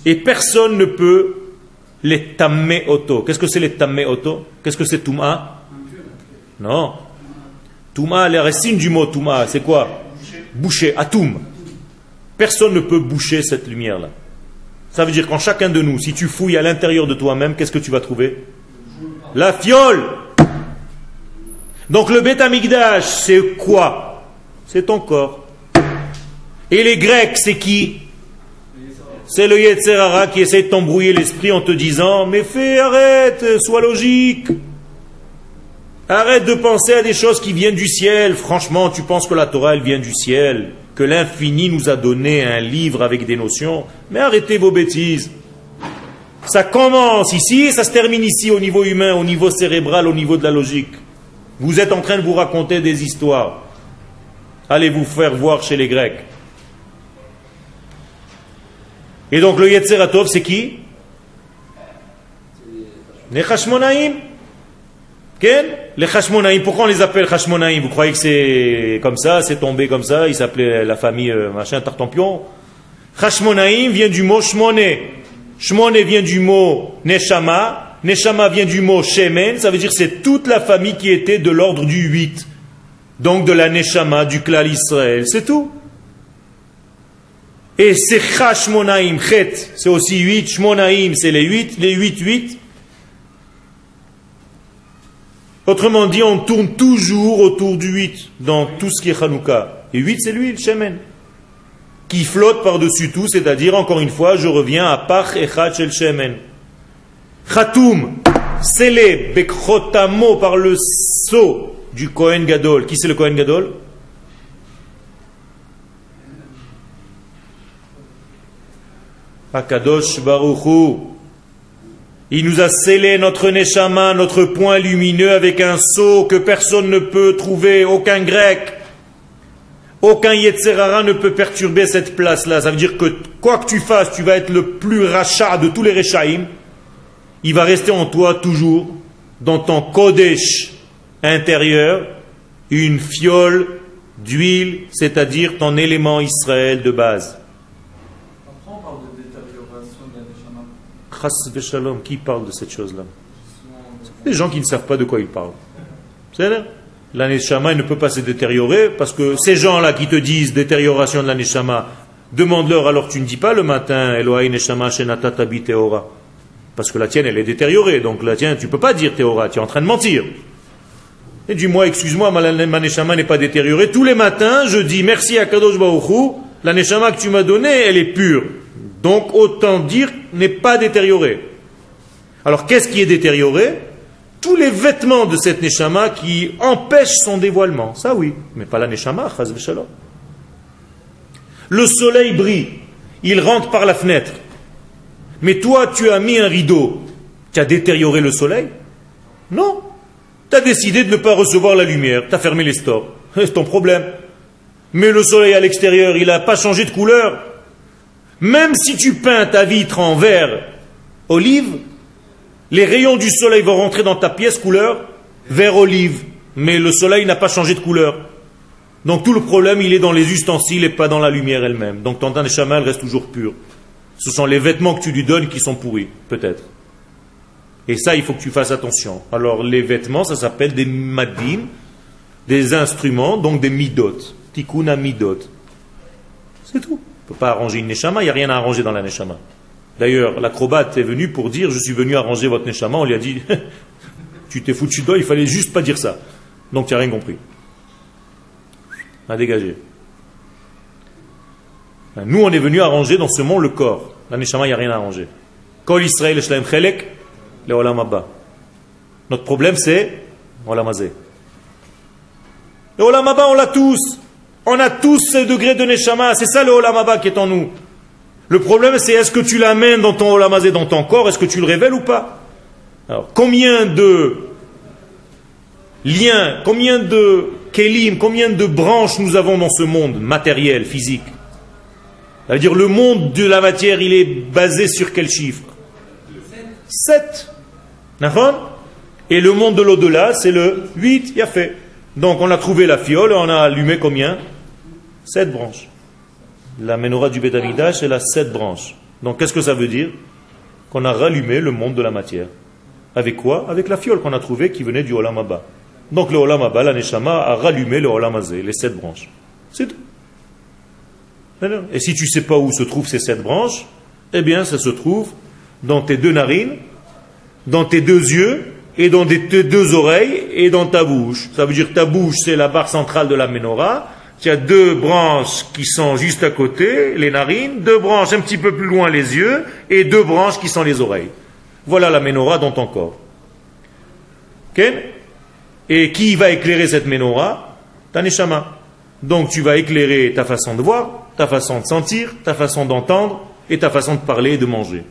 Et personne ne peut les tamme auto. Qu'est-ce que c'est les tamme auto? Qu'est-ce que c'est Touma? Non. Touma, les racines du mot Touma, c'est quoi? Boucher, Atoum. Personne ne peut boucher cette lumière-là. Ça veut dire qu'en chacun de nous, si tu fouilles à l'intérieur de toi-même, qu'est-ce que tu vas trouver? La fiole Donc le Beth Amikdash, c'est quoi? C'est ton corps. Et les Grecs, c'est qui? C'est le Yetzerara qui essaie de t'embrouiller l'esprit en te disant Mais fais, arrête, sois logique. Arrête de penser à des choses qui viennent du ciel. Franchement, tu penses que la Torah, elle vient du ciel, que l'infini nous a donné un livre avec des notions. Mais arrêtez vos bêtises. Ça commence ici et ça se termine ici au niveau humain, au niveau cérébral, au niveau de la logique. Vous êtes en train de vous raconter des histoires. Allez vous faire voir chez les Grecs. Et donc le Yetzeratov, c'est qui? Les Hashmonaïm. Les Hashmonaïm, pourquoi on les appelle Hashmonaïm? Vous croyez que c'est comme ça, c'est tombé comme ça, ils s'appelaient la famille euh, machin Tartampion? Hashmonaïm vient du mot Shmone. Shmone vient du mot Neshama. Neshama vient du mot Shemen, ça veut dire c'est toute la famille qui était de l'ordre du 8. Donc de la Neshama, du clan Israël, c'est tout. Et c'est Chashmonaim, Chet, c'est aussi 8, Shmonaim, c'est les 8, les 8, 8. Autrement dit, on tourne toujours autour du 8 dans tout ce qui est Hanouka. Et 8, c'est lui, le Shemen. Qui flotte par-dessus tout, c'est-à-dire, encore une fois, je reviens à Pach Echad Shel Shemen. Khatoum, scellé, Bekrotamo, par le sceau du Kohen Gadol. Qui c'est le Kohen Gadol? Akadosh Baruchu. Il nous a scellé notre Neshama, notre point lumineux avec un sceau que personne ne peut trouver, aucun grec, aucun Yetzerara ne peut perturber cette place-là. Ça veut dire que quoi que tu fasses, tu vas être le plus rachat de tous les Rechaim. Il va rester en toi toujours, dans ton Kodesh intérieur, une fiole d'huile, c'est-à-dire ton élément Israël de base. Après, on parle de détérioration de la Neshama. Chas v'shalom, qui parle de cette chose-là? Les gens qui ne savent pas de quoi ils parlent. C'est là La neshama ne peut pas se détériorer parce que ces gens-là qui te disent détérioration de la neshama, Demande-leur, alors tu ne dis pas le matin, Elohai Neshama Shenata Tabi Teora. Parce que la tienne, elle est détériorée. Donc la tienne, tu ne peux pas dire Teora, tu es en train de mentir. Et dis-moi, excuse-moi, ma, ma Neshama n'est pas détériorée. Tous les matins, je dis merci à Kadosh Baruch la Neshama que tu m'as donnée, elle est pure. Donc autant dire, n'est pas détériorée. Alors qu'est-ce qui est détérioré? Tous les vêtements de cette Neshama qui empêchent son dévoilement. Ça oui, mais pas la Neshama. Le soleil brille, il rentre par la fenêtre. Mais toi, tu as mis un rideau. Tu as détérioré le soleil Non. Tu as décidé de ne pas recevoir la lumière. Tu as fermé les stores. C'est ton problème. Mais le soleil à l'extérieur, il n'a pas changé de couleur. Même si tu peins ta vitre en vert olive, les rayons du soleil vont rentrer dans ta pièce couleur vert olive. Mais le soleil n'a pas changé de couleur. Donc tout le problème, il est dans les ustensiles et pas dans la lumière elle-même. Donc ton chamal reste toujours pur. Ce sont les vêtements que tu lui donnes qui sont pourris, peut-être. Et ça, il faut que tu fasses attention. Alors les vêtements, ça s'appelle des madim, des instruments, donc des midot. Tikuna midot. C'est tout. On ne peut pas arranger une neshama, il n'y a rien à arranger dans la neshama. D'ailleurs, l'acrobate est venu pour dire, je suis venu arranger votre neshama, on lui a dit, tu t'es foutu de il fallait juste pas dire ça. Donc tu n'as rien compris. À dégager. Nous, on est venu arranger dans ce monde le corps. La neshama, il n'y a rien à arranger. Kol Israël Chelek, le Olam Notre problème, c'est Olam Le Olam on l'a tous. On a tous ce degré de Neshama. C'est ça le Olam qui est en nous. Le problème, c'est est-ce que tu l'amènes dans ton Olam dans ton corps? Est-ce que tu le révèles ou pas? Alors, combien de liens, combien de kelim, combien de branches nous avons dans ce monde matériel, physique? Ça veut dire le monde de la matière, il est basé sur quel chiffre? 7. Et le monde de l'au-delà, c'est le 8, il a fait. Donc on a trouvé la fiole, on a allumé combien? Sept branches. La menorah du Betamidash, elle a sept branches. Donc qu'est-ce que ça veut dire? Qu'on a rallumé le monde de la matière. Avec quoi? Avec la fiole qu'on a trouvée qui venait du Olam Abba. Donc le Olam Abba, la Neshama, a rallumé le Olam Azé, les sept branches. C'est tout. Et si tu ne sais pas où se trouvent ces sept branches, eh bien ça se trouve dans tes deux narines, dans tes deux yeux, et dans tes deux oreilles, et dans ta bouche. Ça veut dire ta bouche, c'est la barre centrale de la menorah, tu as deux branches qui sont juste à côté, les narines, deux branches un petit peu plus loin, les yeux, et deux branches qui sont les oreilles. Voilà la menorah dans ton corps. Et qui va éclairer cette menorah? Ta neshama. Donc tu vas éclairer ta façon de voir, ta façon de sentir, ta façon d'entendre et ta façon de parler et de manger.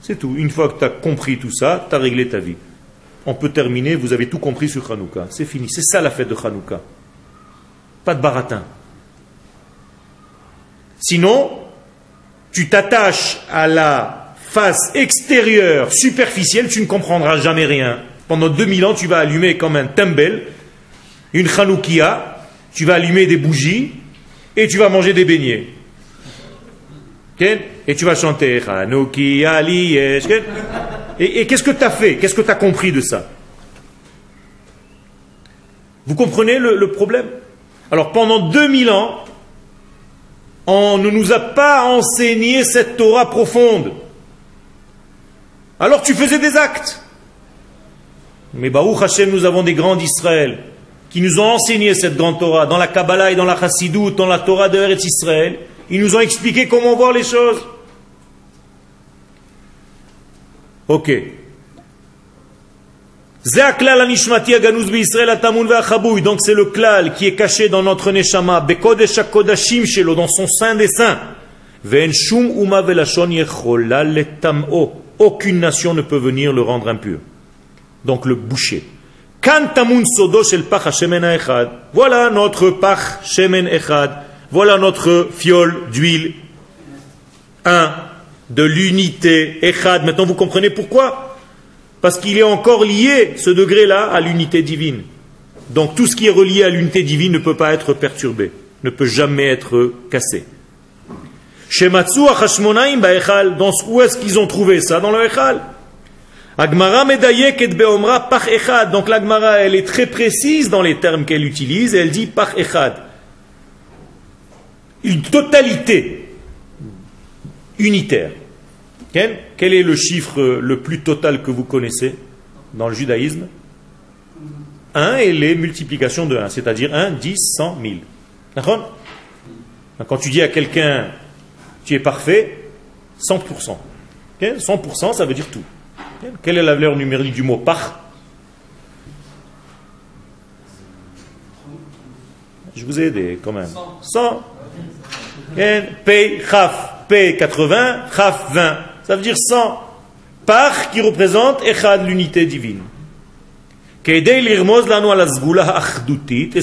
C'est tout. Une fois que tu as compris tout ça, tu as réglé ta vie. On peut terminer, vous avez tout compris sur Hanouka. C'est fini. C'est ça la fête de Hanouka. Pas de baratin. Sinon, tu t'attaches à la face extérieure, superficielle, tu ne comprendras jamais rien. Pendant 2000 ans, tu vas allumer comme un tembel, une chanoukia, tu vas allumer des bougies et tu vas manger des beignets. Et tu vas chanter Chanoukia Et, et qu'est-ce que tu as fait? Qu'est-ce que tu as compris de ça? Vous comprenez le problème? Alors pendant 2000 ans, on ne nous a pas enseigné cette Torah profonde. Alors tu faisais des actes. Mais Baruch Hashem, nous avons des grands d'Israël qui nous ont enseigné cette grande Torah dans la Kabbalah et dans la Chassidut, dans la Torah de Eretz Israël. Ils nous ont expliqué comment voir les choses. Ok. Donc c'est le klal qui est caché dans notre neshama, dans son sein des saints. Aucune nation ne peut venir le rendre impur. Donc le boucher. Voilà notre pach shemen echad. Voilà notre fiole d'huile. Un, de l'unité echad. Maintenant vous comprenez pourquoi? Parce qu'il est encore lié, ce degré-là, à l'unité divine. Donc tout ce qui est relié à l'unité divine ne peut pas être perturbé, ne peut jamais être cassé. Shematsu achashmonaim ba'echal, dans où est-ce qu'ils ont trouvé ça? Dans le echal. Agmara et beomra pach echad. Donc l'agmara, elle est très précise dans les termes qu'elle utilise, elle dit pach echad. Une totalité unitaire. Quel quel est le chiffre le plus total que vous connaissez dans le judaïsme? 1 et les multiplications de 1, c'est-à-dire 1, 10, 100, 1000. D'accord? Quand tu dis à quelqu'un tu es parfait, 100%. Ok 100%, ça veut dire tout. Quelle est la valeur numérique du mot par Je vous ai aidé quand même. 100. Ok P, chaf, P 80, chaf 20. Ça veut dire 100. Par qui représente Echad, l'unité divine. Et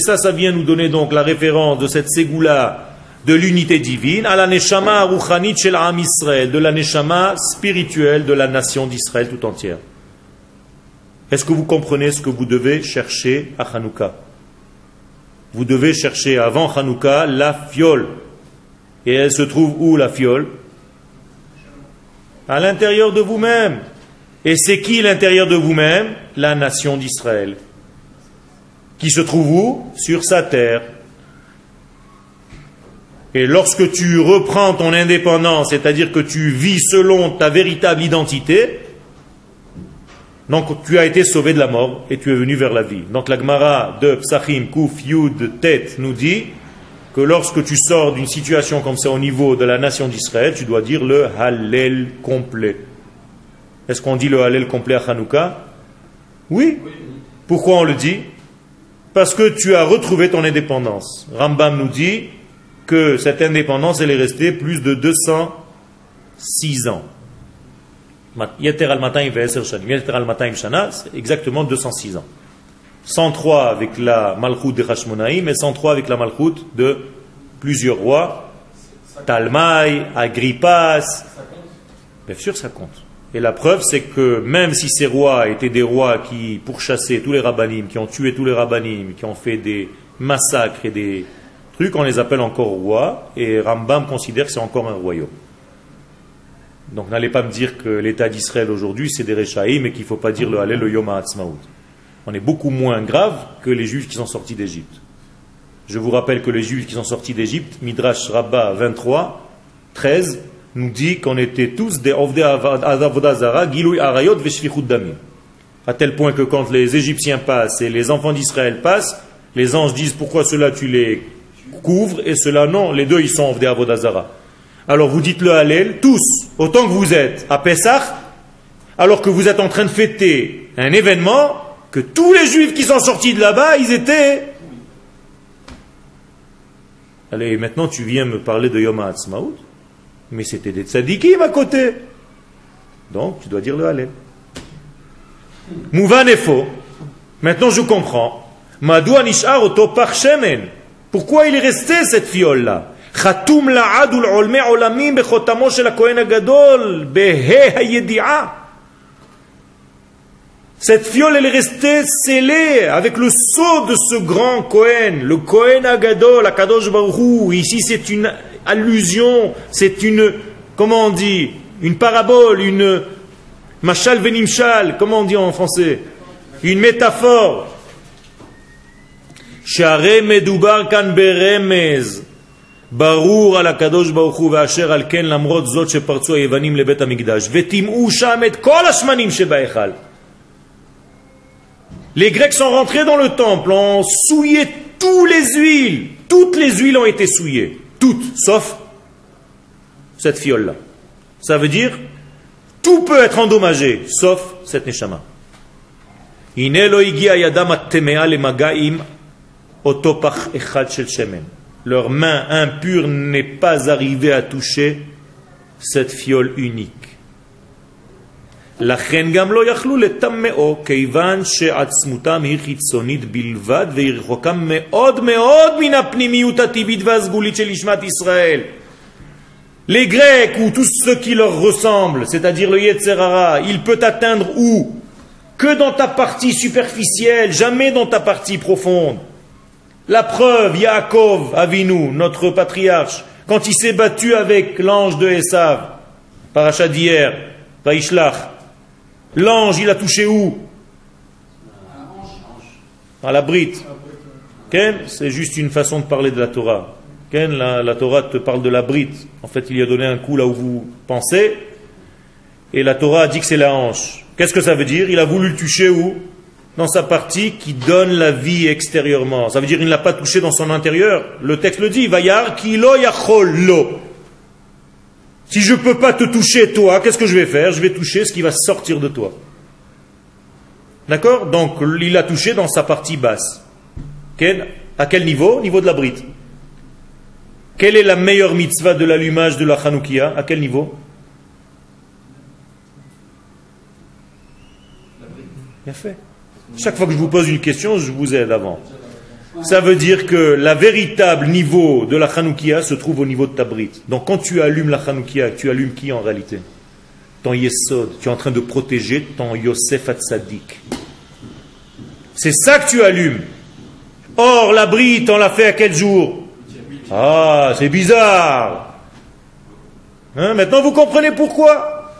ça, ça vient nous donner donc la référence de cette ségoula de l'unité divine à la neshama ruchanit shel Israël, de la neshama spirituelle de la nation d'Israël tout entière. Est-ce que vous comprenez ce que vous devez chercher à Hanouka? Vous devez chercher avant Hanouka la fiole. Et elle se trouve où la fiole? À l'intérieur de vous-même. Et c'est qui l'intérieur de vous-même? La nation d'Israël. Qui se trouve où? Sur sa terre. Et lorsque tu reprends ton indépendance, c'est-à-dire que tu vis selon ta véritable identité, donc tu as été sauvé de la mort et tu es venu vers la vie. Donc la Gemara de Psachim, Kouf, Yud, Tet nous dit que lorsque tu sors d'une situation comme ça au niveau de la nation d'Israël, tu dois dire le Hallel complet. Est-ce qu'on dit le Hallel complet à Hanouka? Oui. Pourquoi on le dit? Parce que tu as retrouvé ton indépendance. Rambam nous dit que cette indépendance, elle est restée plus de 206 ans. Yeter al-Matayim al-Matayim shana, c'est exactement 206 ans. 103 avec la Malchut de Hashmonaïm et 103 avec la Malchut de plusieurs rois. Talmaï, Agrippas. Bien sûr, ça compte. Et la preuve, c'est que même si ces rois étaient des rois qui pourchassaient tous les rabbinim, qui ont tué tous les rabbinim, qui ont fait des massacres et des on les appelle encore rois, et Rambam considère que c'est encore un royaume. Donc n'allez pas me dire que l'État d'Israël aujourd'hui, c'est des Rechaïm et qu'il ne faut pas dire le Hallel, le Yom HaAtzmaut. On est beaucoup moins grave que les Juifs qui sont sortis d'Égypte. Je vous rappelle que les Juifs qui sont sortis d'Égypte, Midrash Rabbah 23, 13, nous dit qu'on était tous des Ovdei Avodazara, Gilouy Arayot, Veshvichut Damim. À tel point que quand les Égyptiens passent et les enfants d'Israël passent, les anges disent pourquoi cela tu les couvres et cela non, les deux ils sont Ovdei Avodazara. Alors vous dites le Hallel, tous, autant que vous êtes à Pessah, alors que vous êtes en train de fêter un événement que tous les juifs qui sont sortis de là-bas, ils étaient. Allez, maintenant tu viens me parler de Yom HaAtzmaut, mais c'était des tzadikim à côté. Donc tu dois dire le Hallel. Mouvan est faux. Maintenant je comprends. Madou nishar oto Pourquoi il est resté cette fiole-là חתום לעד ולעולמי עולמים בחותמו של הכהן הגדול, בה"א הידיעה. Cette fiole, elle est restée scellée avec le sceau de ce grand Kohen, le Kohen Agadol, Akadosh Baruch Ici, c'est une allusion, c'est une, comment on dit, une parabole, une machal venimshal, comment on dit en français, une métaphore. Share medubar kan beremez. ברור על הקדוש ברוך הוא ואשר על כן למרות זאת שפרצו היוונים לבית המקדש וטימאו שם את כל השמנים שבהיכל. Les Grecs sont rentrés dans le temple, ont souillé toutes les huiles. Toutes les huiles ont été souillées. Toutes, sauf cette fiole-là. Ça veut dire, tout peut être endommagé, sauf cette neshama. הנה לא הגיע ידם הטמאה למגע עם אותו פח אחד של שמן. Leur main impure n'est pas arrivée à toucher cette fiole unique. לכן גם לא יכלו לטמאו, כיוון שעצמותם היא חיצונית בלבד והיא רחוקה מאוד מאוד מן הפנימיות הטבעית והסגולית של נשמת ישראל. Les Grecs ou tous ceux qui leur ressemblent, c'est-à-dire le Yetzerara, il peut atteindre où Que dans ta partie superficielle, jamais dans ta partie profonde. La preuve, Yaakov Avinu, notre patriarche, quand il s'est battu avec l'ange de Esav, parachat d'hier, Vaishlach, l'ange, il a touché où? À la brite. C'est juste une façon de parler de la Torah. La, la Torah te parle de la brite. En fait, il y a donné un coup là où vous pensez. Et la Torah a dit que c'est la hanche. Qu'est-ce que ça veut dire? Il a voulu le toucher où? Dans sa partie qui donne la vie extérieurement. Ça veut dire qu'il ne l'a pas touché dans son intérieur. Le texte le dit. Vayar kilo yachol. Si je ne peux pas te toucher toi, qu'est-ce que je vais faire? Je vais toucher ce qui va sortir de toi. D'accord? Donc il a touché dans sa partie basse. Quel- à quel niveau? Au niveau de la brite. Quelle est la meilleure mitzvah de l'allumage de la Hanoukia? À quel niveau? Bien fait. Chaque fois que je vous pose une question, je vous aide avant. Ça veut dire que la véritable niveau de la Hanoukia se trouve au niveau de ta brite. Donc quand tu allumes la Hanoukia, tu allumes qui en réalité? Ton Yesod. Tu es en train de protéger ton Yosef Hatzadik. C'est ça que tu allumes. Or, la brite, on l'a fait à quel jour? Ah, c'est bizarre. Hein, maintenant, vous comprenez pourquoi?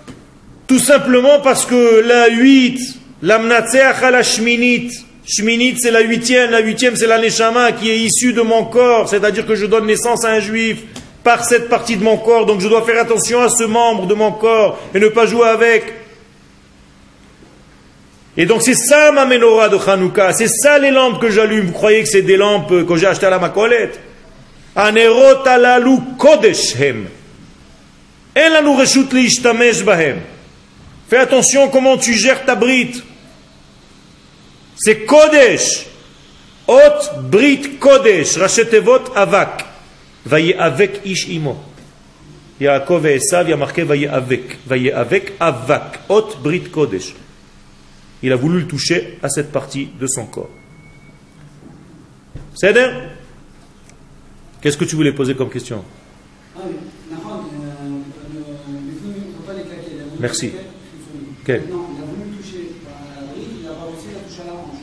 Tout simplement parce que la 8, la mnatseach à la shminit, shminit c'est la huitième, la huitième c'est la neshama qui est issue de mon corps, c'est-à-dire que je donne naissance à un juif par cette partie de mon corps, donc je dois faire attention à ce membre de mon corps et ne pas jouer avec. Et donc c'est ça ma menorah de Hanouka, c'est ça les lampes que j'allume. Vous croyez que c'est des lampes que j'ai achetées à la Macolette Anerot alalu. Fais attention comment tu gères ta brite. C'est kodesh. Ot brit kodesh. Rachetevot avak. Vaye avec ish imo. Yaakov et Esav, il a marqué vaye avec. Vaye avec avak. Ot brit kodesh. Il a voulu le toucher à cette partie de son corps. C'est Qu'est-ce que tu voulais poser comme question? Oui,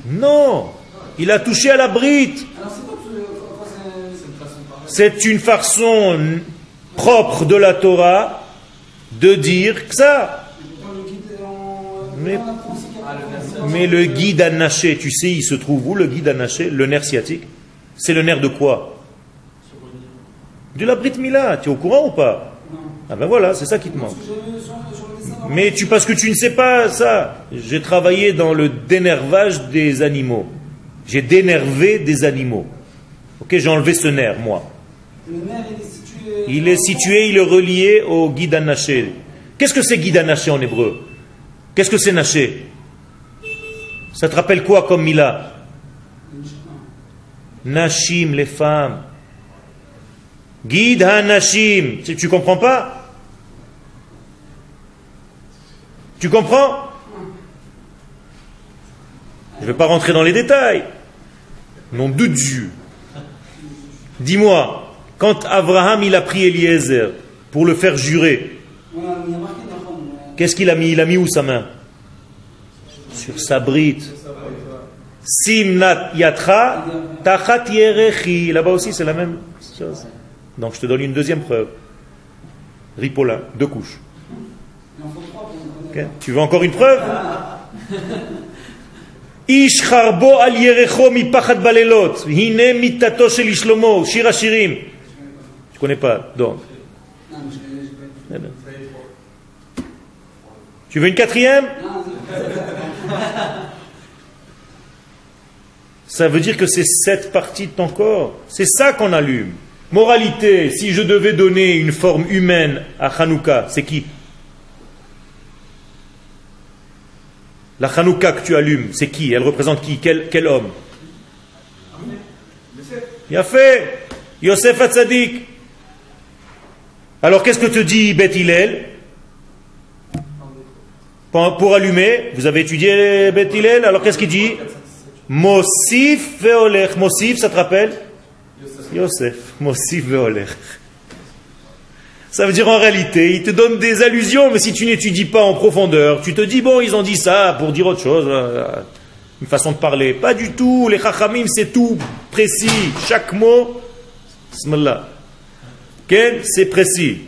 Non Il a touché à la brite. C'est une façon propre de la Torah de dire que ça. En. Mais- le. Mais guide anaché, tu sais, il se trouve où le guide anaché Le nerf sciatique? C'est le nerf de quoi? De la brite Mila. Tu es au courant ou pas? Ah ben voilà, c'est ça qui te manque. Mais tu, parce que tu ne sais pas ça. J'ai travaillé dans le dénervage des animaux. J'ai dénervé des animaux. Ok, j'ai enlevé ce nerf, moi. Le nerf, il est situé. Il est situé, il est relié au guide anaché. Qu'est-ce que c'est guide anaché en hébreu? Qu'est-ce que c'est naché? Ça te rappelle quoi comme Mila? Nashim, les femmes. Guide Hanashim. Tu, tu comprends pas? Tu comprends? Je ne vais pas rentrer dans les détails. Nom de Dieu. Dis-moi, quand Abraham il a pris Eliezer pour le faire jurer, qu'est-ce qu'il a mis? Il a mis où sa main? Sur sa brite. Simnat yatra, tachat yerechi. Là-bas aussi, c'est la même chose. Donc, je te donne une deuxième preuve. Ripolin, deux couches. Tu veux encore une preuve? Ish charbo al yerecho mi pachat balelot. Hine mitato shel. Shir connais pas, donc. J'ai pas. Tu veux une quatrième? Ça veut dire que c'est cette partie de ton corps. C'est ça qu'on allume. Moralité, si je devais donner une forme humaine à Hanouka, c'est qui? La Hanouka que tu allumes, c'est qui? Elle représente qui? Quel, homme? Il a Yosef Hatzadik. Alors qu'est-ce que te dit Beth Hillel? Pour, pour allumer, vous avez étudié Beth Hillel, alors qu'est-ce qu'il dit? Mosif veolech. Mosif, ça te rappelle? Yosef. Mosif veolech. Ça veut dire en réalité, il te donne des allusions, mais si tu n'étudies pas en profondeur, tu te dis, bon, ils ont dit ça pour dire autre chose. Une façon de parler. Pas du tout. Les chachamim, c'est tout précis. Chaque mot, c'est précis.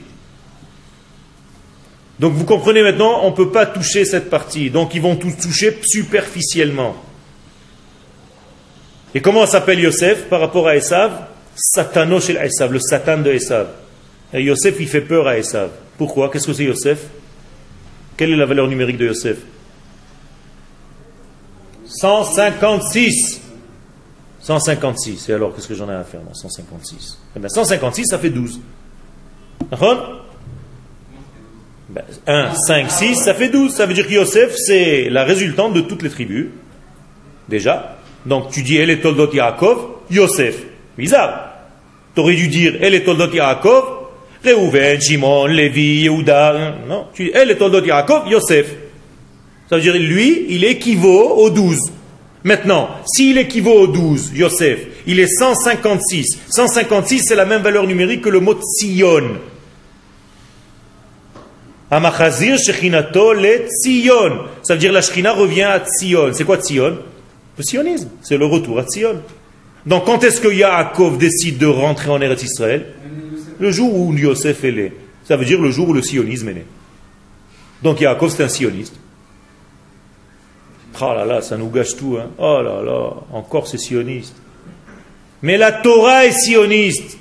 Donc vous comprenez maintenant, on ne peut pas toucher cette partie. Donc ils vont tout toucher superficiellement. Et comment s'appelle Yosef par rapport à Esav? Satano chez Esav, le Satan de Esav. Et Yosef, il fait peur à Esav. Pourquoi? Qu'est-ce que c'est Yosef? Quelle est la valeur numérique de Yosef? 156. 156. Et alors, qu'est-ce que j'en ai à faire, moi 156. Eh bien, 156, ça fait 12. D'accord? 1, 5, 6, ça fait 12. Ça veut dire que Yosef, c'est la résultante de toutes les tribus. Déjà. Donc, tu dis, elle est Toldot Yaakov, Yosef. Bizarre. Tu dû dire, elle est Toldot Yaakov, Reuven, Shimon, Lévi, Yehuda. Non, tu dis, elle est Toldot Yaakov, Yosef. Ça veut dire, lui, il équivaut aux 12. Maintenant, s'il équivaut aux 12, Yosef, il est 156. 156, c'est la même valeur numérique que le mot Tzion. Amachazir Shechinato le Tzion. Ça veut dire la Shechina revient à Tzion. C'est quoi Tzion? Le sionisme. C'est le retour à Tzion. Donc quand est-ce que Yaakov décide de rentrer en Eretz Israël? Le jour où Yosef est né. Ça veut dire le jour où le sionisme est né. Donc Yaakov c'est un sioniste. Oh là là, ça nous gâche tout. Hein. Oh là là, encore c'est sioniste. Mais la Torah est sioniste.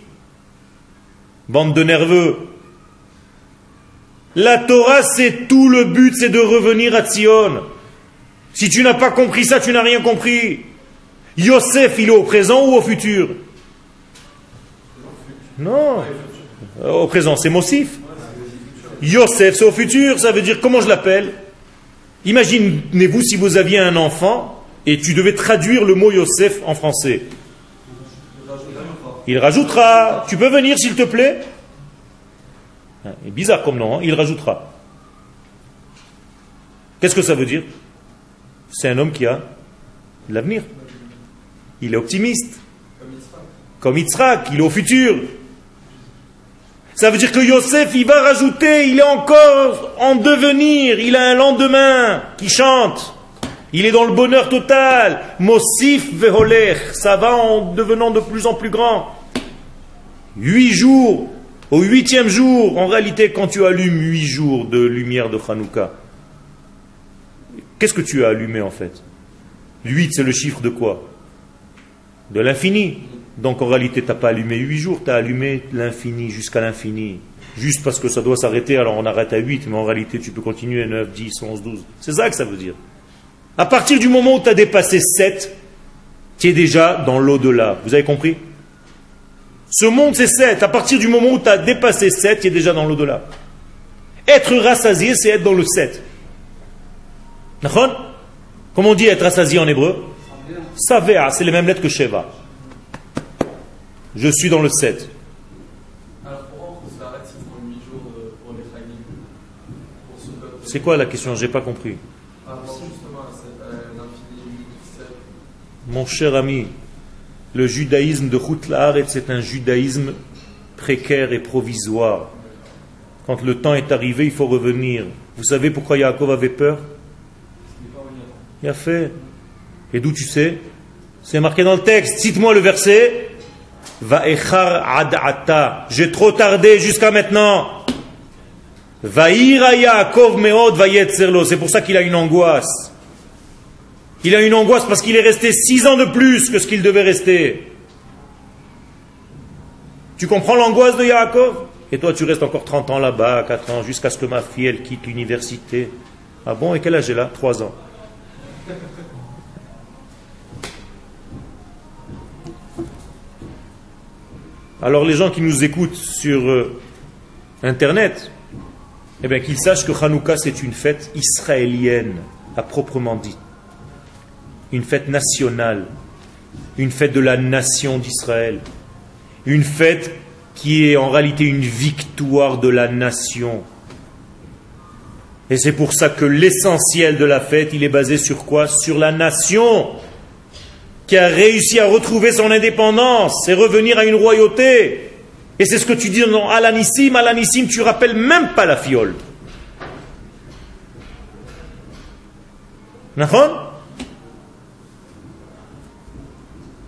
Bande de nerveux. La Torah, c'est tout le but, c'est de revenir à Sion. Si tu n'as pas compris ça, tu n'as rien compris. Yosef, il est au présent ou au futur? Non. Au présent, c'est Mossif. Yosef, c'est au futur, ça veut dire comment je l'appelle? Imaginez-vous si vous aviez un enfant et tu devais traduire le mot Yosef en français. Il rajoutera. Tu peux venir s'il te plaît? C'est bizarre comme nom, hein il rajoutera. Qu'est-ce que ça veut dire? C'est un homme qui a l'avenir. Il est optimiste. Comme Yitzhak, il est au futur. Ça veut dire que Yosef, il va rajouter, il est encore en devenir, il a un lendemain qui chante. Il est dans le bonheur total. Mosif veholer, ça va en devenant de plus en plus grand. Huit jours, au huitième jour, en réalité, quand tu allumes huit jours de lumière de Hanouka, qu'est-ce que tu as allumé en fait? Huit, c'est le chiffre de quoi? De l'infini. Donc en réalité, tu n'as pas allumé 8 jours, tu as allumé l'infini jusqu'à l'infini. Juste parce que ça doit s'arrêter, alors on arrête à 8, mais en réalité, tu peux continuer 9, 10, 11, 12. C'est ça que ça veut dire. À partir du moment où tu as dépassé 7, tu es déjà dans l'au-delà. Vous avez compris? Ce monde, c'est 7. À partir du moment où tu as dépassé 7, tu es déjà dans l'au-delà. Être rassasié, c'est être dans le 7. Comment on dit être rassasié en hébreu? Savea, c'est les mêmes lettres que Sheva. Je suis dans le 7. Alors pourquoi on s'arrête si pour 8 jours euh, C'est quoi la question? J'ai pas compris. Par rapport justement à cette, l'infini 7. Mon cher ami, le judaïsme de Hutlaharet, c'est un judaïsme précaire et provisoire. Quand le temps est arrivé, il faut revenir. Vous savez pourquoi Yaakov avait peur? Il a fait. Et d'où tu sais? C'est marqué dans le texte. Cite-moi le verset. Va'echar ad'ata. J'ai trop tardé jusqu'à maintenant. Va'ira Yaakov meod vayetzerlo. C'est pour ça qu'il a une angoisse. Il a une angoisse parce qu'il est resté six ans de plus que ce qu'il devait rester. Tu comprends l'angoisse de Yaakov? Et toi, tu restes encore 30 ans là-bas, 4 ans, jusqu'à ce que ma fille, elle quitte l'université. Ah bon? Et quel âge elle a? 3 ans. Alors les gens qui nous écoutent sur euh, Internet, eh bien qu'ils sachent que Hanouka c'est une fête israélienne à proprement dit. Une fête nationale, une fête de la nation d'Israël, une fête qui est en réalité une victoire de la nation. Et c'est pour ça que l'essentiel de la fête, il est basé sur quoi? Sur la nation qui a réussi à retrouver son indépendance et revenir à une royauté. Et c'est ce que tu dis dans Alanissim. Alanissim, tu rappelles même pas la fiole.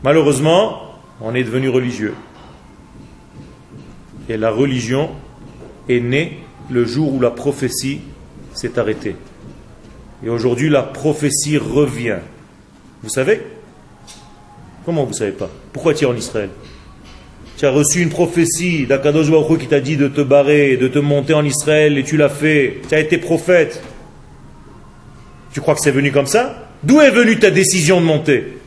Malheureusement, on est devenu religieux. Et la religion est née le jour où la prophétie s'est arrêtée. Et aujourd'hui, la prophétie revient. Vous savez? Comment vous ne savez pas? Pourquoi tu es en Israël? Tu as reçu une prophétie d'Akadosh Baruch qui t'a dit de te barrer, de te monter en Israël et tu l'as fait. Tu as été prophète. Tu crois que c'est venu comme ça? D'où est venue ta décision de monter?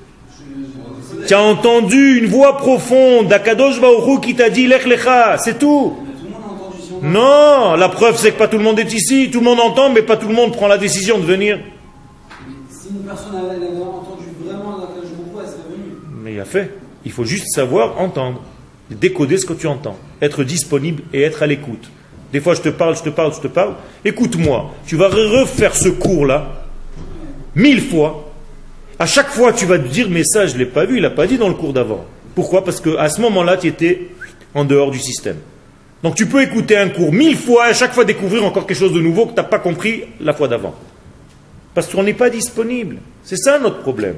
Tu as entendu une voix profonde d'Akadosh Baruch qui t'a dit Lech c'est tout. Non, la preuve c'est que pas tout le monde est ici, tout le monde entend, mais pas tout le monde prend la décision de venir entendu vraiment la cage beaucoup, elle serait venue. Mais il a fait. Il faut juste savoir entendre, décoder ce que tu entends, être disponible et être à l'écoute. Des fois, je te parle, je te parle, je te parle. Écoute-moi. Tu vas refaire ce cours-là mille fois. À chaque fois, tu vas te dire, mais ça, je ne l'ai pas vu, il n'a pas dit dans le cours d'avant. Pourquoi? Parce qu'à ce moment-là, tu étais en dehors du système. Donc tu peux écouter un cours mille fois et à chaque fois découvrir encore quelque chose de nouveau que tu n'as pas compris la fois d'avant. Parce qu'on n'est pas disponible. C'est ça notre problème.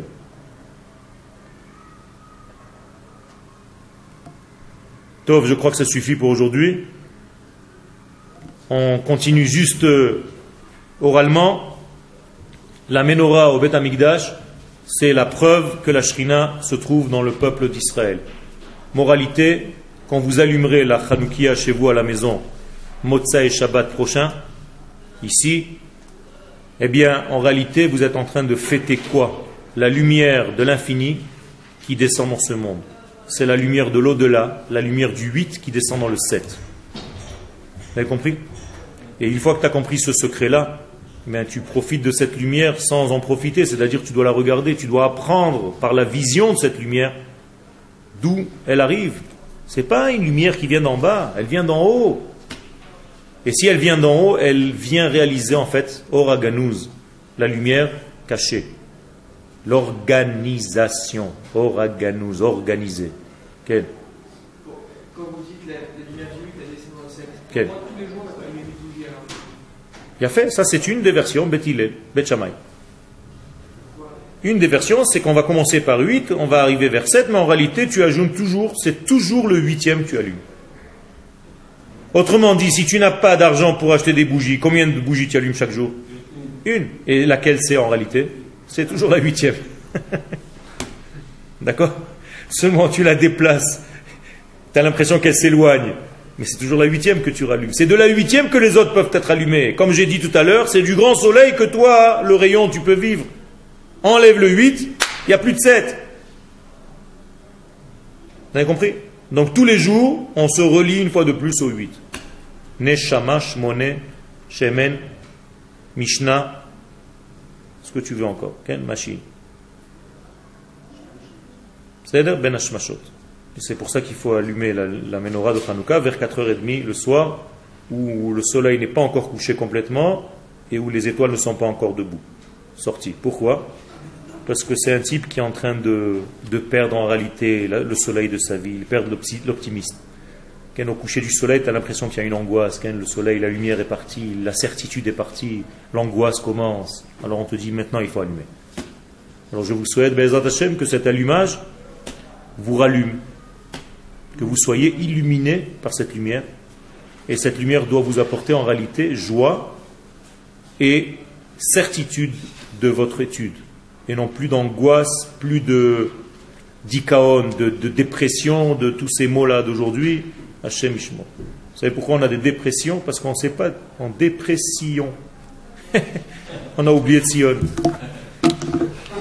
Tov, je crois que ça suffit pour aujourd'hui. On continue juste euh, oralement. La menorah au Beth Amikdash, c'est la preuve que la Shrina se trouve dans le peuple d'Israël. Moralité, quand vous allumerez la Hanoukia chez vous à la maison, Motza et Shabbat prochain, ici, eh bien, en réalité, vous êtes en train de fêter quoi? La lumière de l'infini qui descend dans ce monde. C'est la lumière de l'au-delà, la lumière du 8 qui descend dans le 7. Vous avez compris? Et une fois que tu as compris ce secret-là, mais tu profites de cette lumière sans en profiter, c'est-à-dire tu dois la regarder, tu dois apprendre par la vision de cette lumière d'où elle arrive. C'est pas une lumière qui vient d'en bas, elle vient d'en haut. Et si elle vient d'en haut, elle vient réaliser en fait Oraganouz, la lumière cachée. L'organisation, Oraganouz, organisée. Quel Quand vous dites la, la lumière du 8, elle descend dans le 7. Quel Moi, tous les jours. Il a fait, ça c'est une des versions, Bet Hillel, Bet Shammai. Une des versions, c'est qu'on va commencer par 8, on va arriver vers 7, mais en réalité tu ajoutes toujours, c'est toujours le huitième que tu allumes. Autrement dit, si tu n'as pas d'argent pour acheter des bougies, combien de bougies tu allumes chaque jour? Une. Et laquelle c'est en réalité? C'est toujours la huitième. D'accord? Seulement tu la déplaces, tu as l'impression qu'elle s'éloigne, mais c'est toujours la huitième que tu rallumes. C'est de la huitième que les autres peuvent être allumés. Comme j'ai dit tout à l'heure, c'est du grand soleil que toi, le rayon, tu peux vivre. Enlève le 8, il n'y a plus de 7. Vous avez compris? Donc tous les jours, on se relie une fois de plus au 8. Neshama, Shmone, Shemen, Mishnah, que tu veux encore. Ken, Machine? C'est Ben C'est pour ça qu'il faut allumer la, la menorah de Hanouka vers 4h30 le soir, où le soleil n'est pas encore couché complètement et où les étoiles ne sont pas encore debout, sorties. Pourquoi? Parce que c'est un type qui est en train de, de perdre en réalité le soleil de sa vie, il perd l'opti- l'optimisme. Quand au coucher du soleil, tu as l'impression qu'il y a une angoisse. Quand le soleil, la lumière est partie, la certitude est partie, l'angoisse commence. Alors on te dit maintenant il faut allumer. Alors je vous souhaite, Bezat que cet allumage vous rallume, que vous soyez illuminés par cette lumière. Et cette lumière doit vous apporter en réalité joie et certitude de votre étude. Et non plus d'angoisse, plus de d'ikaon, de, de dépression, de tous ces mots-là d'aujourd'hui. Hachem Ishmo. Vous savez pourquoi on a des dépressions? Parce qu'on ne sait pas, en dépression. on a oublié de Sion.